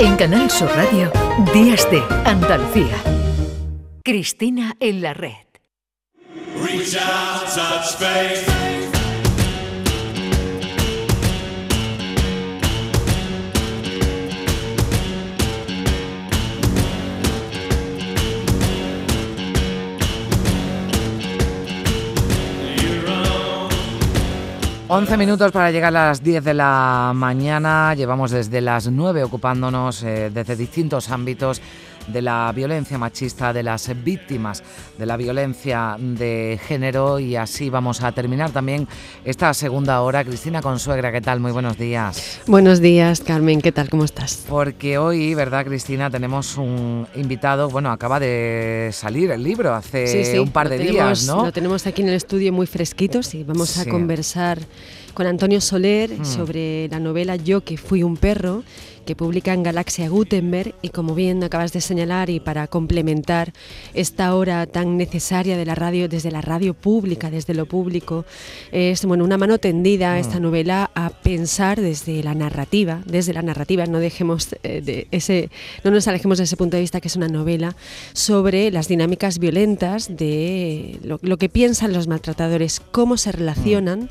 En Canal Sur Radio, Días de Andalucía. Cristina en la red. Once minutos para llegar a las 10 de la mañana. Llevamos desde las 9 ocupándonos eh, desde distintos ámbitos de la violencia machista, de las víctimas de la violencia de género y así vamos a terminar también esta segunda hora. Cristina Consuegra, ¿qué tal? Muy buenos días. Buenos días, Carmen, ¿qué tal? ¿Cómo estás? Porque hoy, ¿verdad, Cristina? Tenemos un invitado, bueno, acaba de salir el libro hace un par de días, ¿no? Lo tenemos aquí en el estudio muy fresquito, sí, vamos a conversar con Antonio Soler hmm. sobre la novela Yo que fui un perro que publica en Galaxia Gutenberg y como bien acabas de señalar y para complementar esta hora tan necesaria de la radio desde la radio pública, desde lo público, es bueno, una mano tendida mm. esta novela a pensar desde la narrativa, desde la narrativa, no dejemos eh, de ese no nos alejemos de ese punto de vista que es una novela sobre las dinámicas violentas de lo, que piensan los maltratadores, cómo se relacionan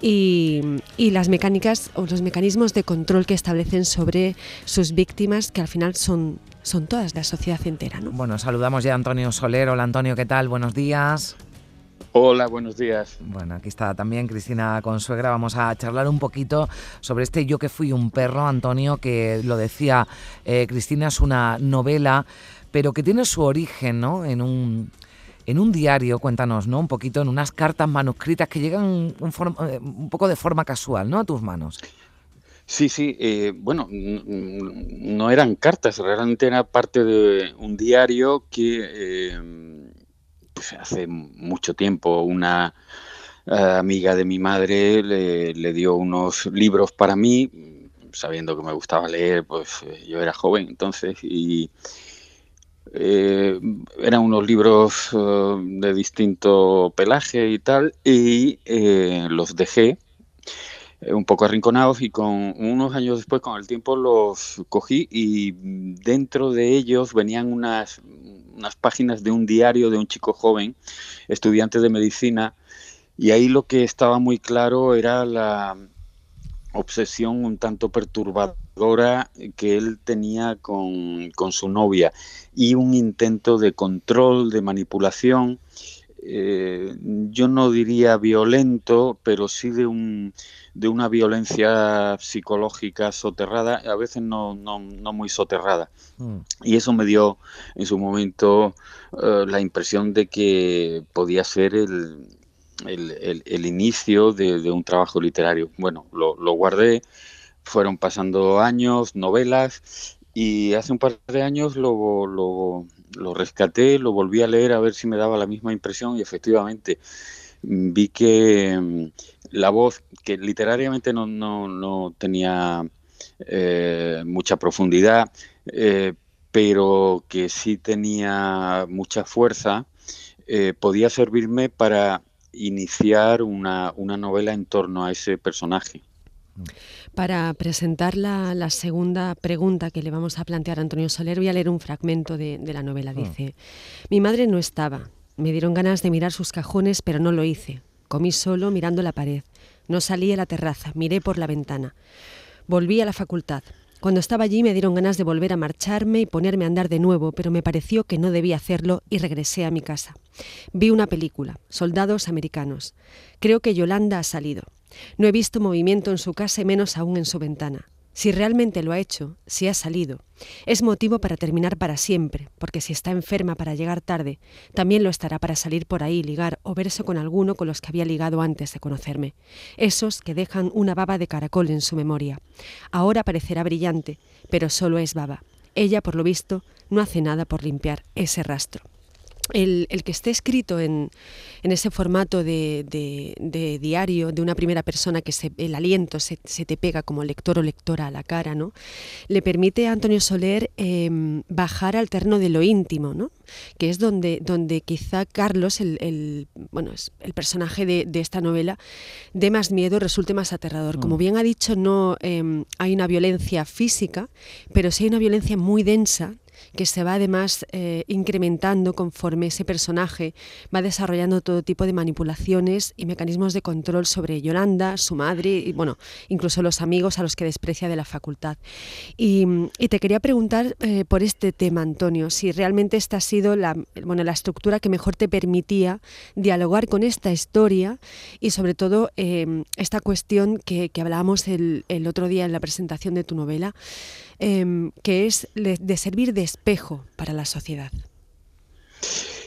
y, y las mecánicas o los mecanismos de control que establecen sobre sus víctimas, que al final son, son todas la sociedad entera. ¿no? Bueno, saludamos ya a Antonio Soler. Hola Antonio, ¿qué tal? Buenos días. Hola, buenos días. Bueno, aquí está también Cristina Consuegra. Vamos a charlar un poquito sobre este Yo que fui un perro, Antonio, que lo decía eh, Cristina, es una novela, pero que tiene su origen ¿no? en un en un diario, cuéntanos, ¿no? Un poquito en unas cartas manuscritas que llegan un, eh, un poco de forma casual, ¿no? A tus manos. Sí, sí, eh, bueno, no eran cartas, realmente era parte de un diario que eh, pues hace mucho tiempo una eh, amiga de mi madre le, dio unos libros para mí, sabiendo que me gustaba leer, pues yo era joven entonces y eran unos libros de distinto pelaje y tal y los dejé eh, un poco arrinconados y con unos años después, con el tiempo, los cogí y dentro de ellos venían unas, unas páginas de un diario de un chico joven, estudiante de medicina, y ahí lo que estaba muy claro era la obsesión un tanto perturbadora que él tenía con, con su novia y un intento de control, de manipulación eh, yo no diría violento, pero sí de, un, de una violencia psicológica soterrada, a veces no, no, no muy soterrada. Mm. Y eso me dio en su momento eh, la impresión de que podía ser el, el, el, inicio de, de, un trabajo literario. Bueno, lo, lo guardé, fueron pasando años, novelas, y hace un par de años lo, lo, lo rescaté, lo volví a leer a ver si me daba la misma impresión y efectivamente mm, vi que mm, la voz, que literariamente no, no, tenía eh, mucha profundidad, eh, pero que sí tenía mucha fuerza, eh, podía servirme para iniciar una, una novela en torno a ese personaje. Para presentar la, segunda pregunta que le vamos a plantear a Antonio Soler, voy a leer un fragmento de, la novela. Ah. Dice, mi madre no estaba. Me dieron ganas de mirar sus cajones, pero no lo hice. Comí solo mirando la pared. No salí a la terraza, miré por la ventana. Volví a la facultad. Cuando estaba allí me dieron ganas de volver a marcharme y ponerme a andar de nuevo, pero me pareció que no debía hacerlo y regresé a mi casa. Vi una película, Soldados Americanos. Creo que Yolanda ha salido. No he visto movimiento en su casa y menos aún en su ventana. Si realmente lo ha hecho, si ha salido, es motivo para terminar para siempre, porque si está enferma para llegar tarde, también lo estará para salir por ahí, ligar o verse con alguno con los que había ligado antes de conocerme. Esos que dejan una baba de caracol en su memoria. Ahora parecerá brillante, pero solo es baba. Ella, por lo visto, no hace nada por limpiar ese rastro. El, que esté escrito en, ese formato de, diario de una primera persona que se, el aliento se, te pega como lector o lectora a la cara, ¿no? le permite a Antonio Soler em, bajar al terreno de lo íntimo, ¿no? que es donde, donde quizá Carlos, el, bueno, el personaje de, esta novela, dé más miedo, resulte más aterrador. Como mm. bien ha dicho, no em, hay una violencia física, pero sí hay una violencia muy densa que se va además eh, incrementando conforme ese personaje va desarrollando todo tipo de manipulaciones y mecanismos de control sobre Yolanda, su madre y bueno, incluso los amigos a los que desprecia de la facultad. Y, te quería preguntar eh, por este tema, Antonio, si realmente esta ha sido la, bueno, la estructura que mejor te permitía dialogar con esta historia y sobre todo em, esta cuestión que, hablábamos el, el otro día en la presentación de tu novela, Em, que es de servir de espejo para la sociedad.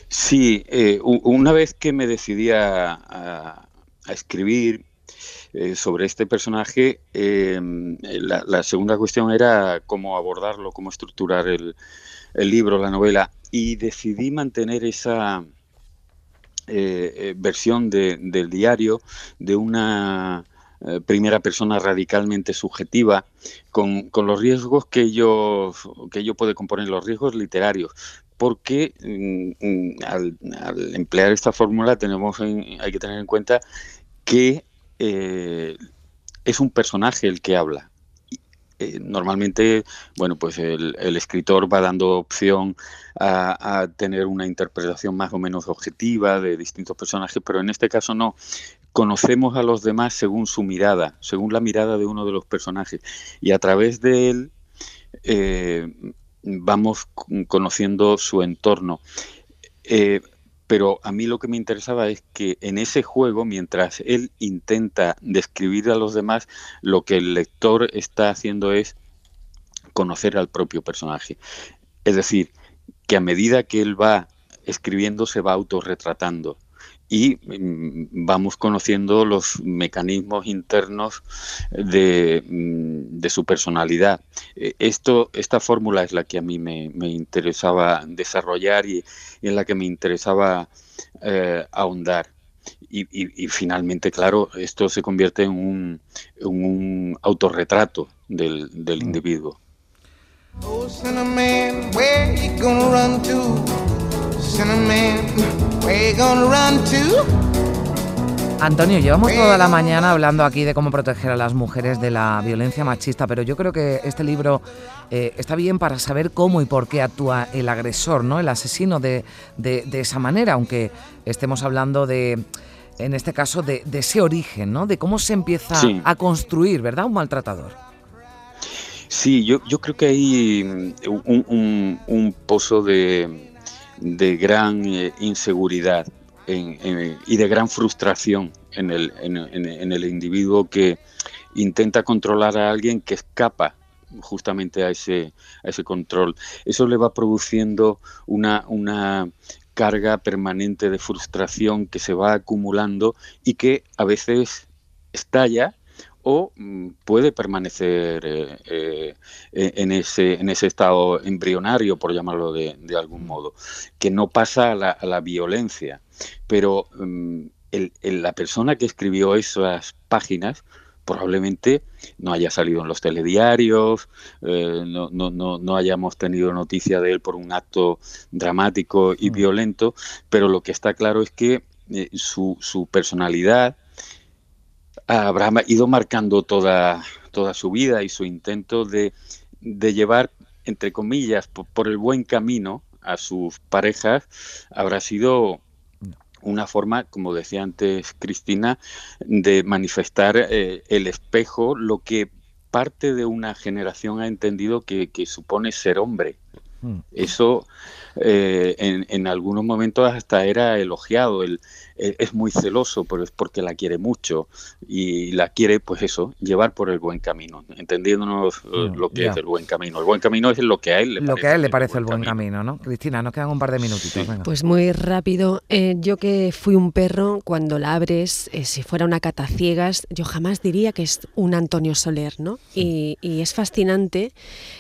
Sí, eh, una vez que me decidí a, escribir eh, sobre este personaje, em, la, segunda cuestión era cómo abordarlo, cómo estructurar el, libro, la novela, y decidí mantener esa eh, versión del diario de una eh, primera persona radicalmente subjetiva, con, los riesgos que ello, que ello puede componer, los riesgos literarios. Porque mm, mm, al, emplear esta fórmula tenemos hay que tener en cuenta que eh, es un personaje el que habla. Eh, normalmente, bueno, pues el, escritor va dando opción a, tener una interpretación más o menos objetiva de distintos personajes, pero en este caso no conocemos a los demás según su mirada, según la mirada de uno de los personajes. Y a través de él eh, vamos conociendo su entorno. Eh, pero a mí lo que me interesaba es que en ese juego, mientras él intenta describir a los demás, lo que el lector está haciendo es conocer al propio personaje. Es decir, que a medida que él va escribiendo se va autorretratando y mm, vamos conociendo los mecanismos internos de, mm, su personalidad. Eh, esto, esta fórmula es la que a mí me, interesaba desarrollar y, en la que me interesaba eh, ahondar. Y, finalmente, claro, esto se convierte en un, un autorretrato del, del mm. individuo. Oh, Antonio, llevamos toda la mañana hablando aquí de cómo proteger a las mujeres de la violencia machista, pero yo creo que este libro eh, está bien para saber cómo y por qué actúa el agresor, ¿no? El asesino de, esa manera, aunque estemos hablando de, en este caso, de, ese origen, ¿no? De cómo se empieza a construir, ¿verdad? Un maltratador. Sí, yo, yo creo que hay mm, un pozo de de gran eh, inseguridad y de gran frustración en el, en, el individuo que intenta controlar a alguien que escapa justamente a ese, a ese control. Eso le va produciendo una, una carga permanente de frustración que se va acumulando y que a veces estalla o mm, puede permanecer eh, eh, en, ese, en ese estado embrionario, por llamarlo de, algún modo, que no pasa a la, violencia. Pero mm, la persona que escribió esas páginas probablemente no haya salido en los telediarios, eh, no, no, no, hayamos tenido noticia de él por un acto dramático y mm. violento, pero lo que está claro es que su, su personalidad, habrá ido marcando toda, toda su vida y su intento de, llevar, entre comillas, por, el buen camino a sus parejas, habrá sido una forma, como decía antes Cristina, de manifestar eh, el espejo, lo que parte de una generación ha entendido que, supone ser hombre. Hmm. Eso eh, en, en, algunos momentos hasta era elogiado, el, eh, es muy celoso, pero es porque la quiere mucho y la quiere, pues eso, llevar por el buen camino, entendiéndonos eh, mm, lo que es el buen camino. El buen camino es lo que a él le lo parece. que a él le parece el buen, camino. ¿no? Cristina, nos quedan un par de minutitos. Pues muy rápido. Eh, yo que fui un perro, cuando la abres, si fuera una cata ciegas, yo jamás diría que es un Antonio Soler, ¿no? Y, es fascinante,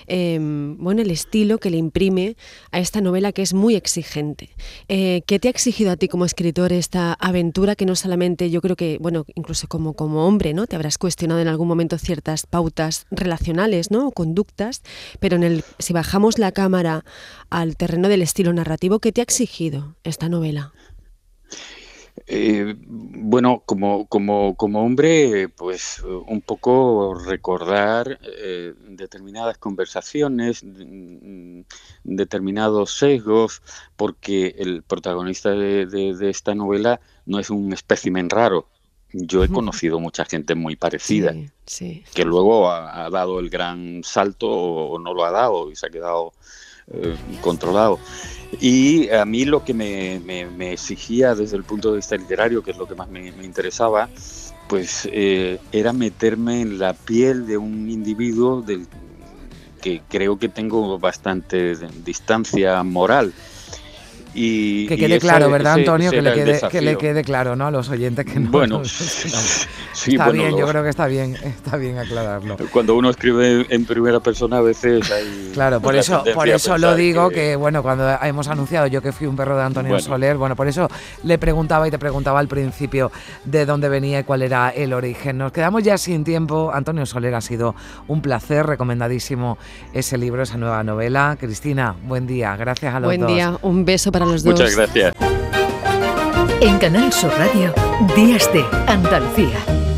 bueno, el estilo que le imprime a esta novela que es muy exigente. ¿Qué te ha exigido a ti como escritor esta aventura que no solamente yo creo que, bueno, incluso como, como hombre, ¿no? Te habrás cuestionado en algún momento ciertas pautas relacionales, ¿no? O conductas, pero en el, si bajamos la cámara al terreno del estilo narrativo, ¿qué te ha exigido esta novela? Eh, bueno, como, como, como hombre, pues un poco recordar eh, determinadas conversaciones, mm, determinados sesgos, porque el protagonista de, esta novela no es un espécimen raro. Yo he conocido mucha gente muy parecida, que luego ha, dado el gran salto o no lo ha dado y se ha quedado eh, controlado. Y a mí lo que me, exigía desde el punto de vista literario, que es lo que más me, interesaba, pues eh, era meterme en la piel de un individuo del que creo que tengo bastante distancia moral que quede claro, ¿verdad, Antonio? Que le quede, que le, quede, claro, ¿no? A los oyentes que no. Bueno, está bien, yo creo que está bien, está bien aclararlo. Cuando uno escribe en primera persona, a veces hay. Claro, por eso, por eso lo digo que... bueno, cuando hemos anunciado yo que fui un perro de Antonio Soler, bueno, por eso le preguntaba y te preguntaba al principio de dónde venía y cuál era el origen. Nos quedamos ya sin tiempo. Antonio Soler ha sido un placer, recomendadísimo ese libro, esa nueva novela. Cristina, buen día, gracias a los dos. Buen día, un beso para Muchas gracias. En Canal Sur Radio, Días de Andalucía.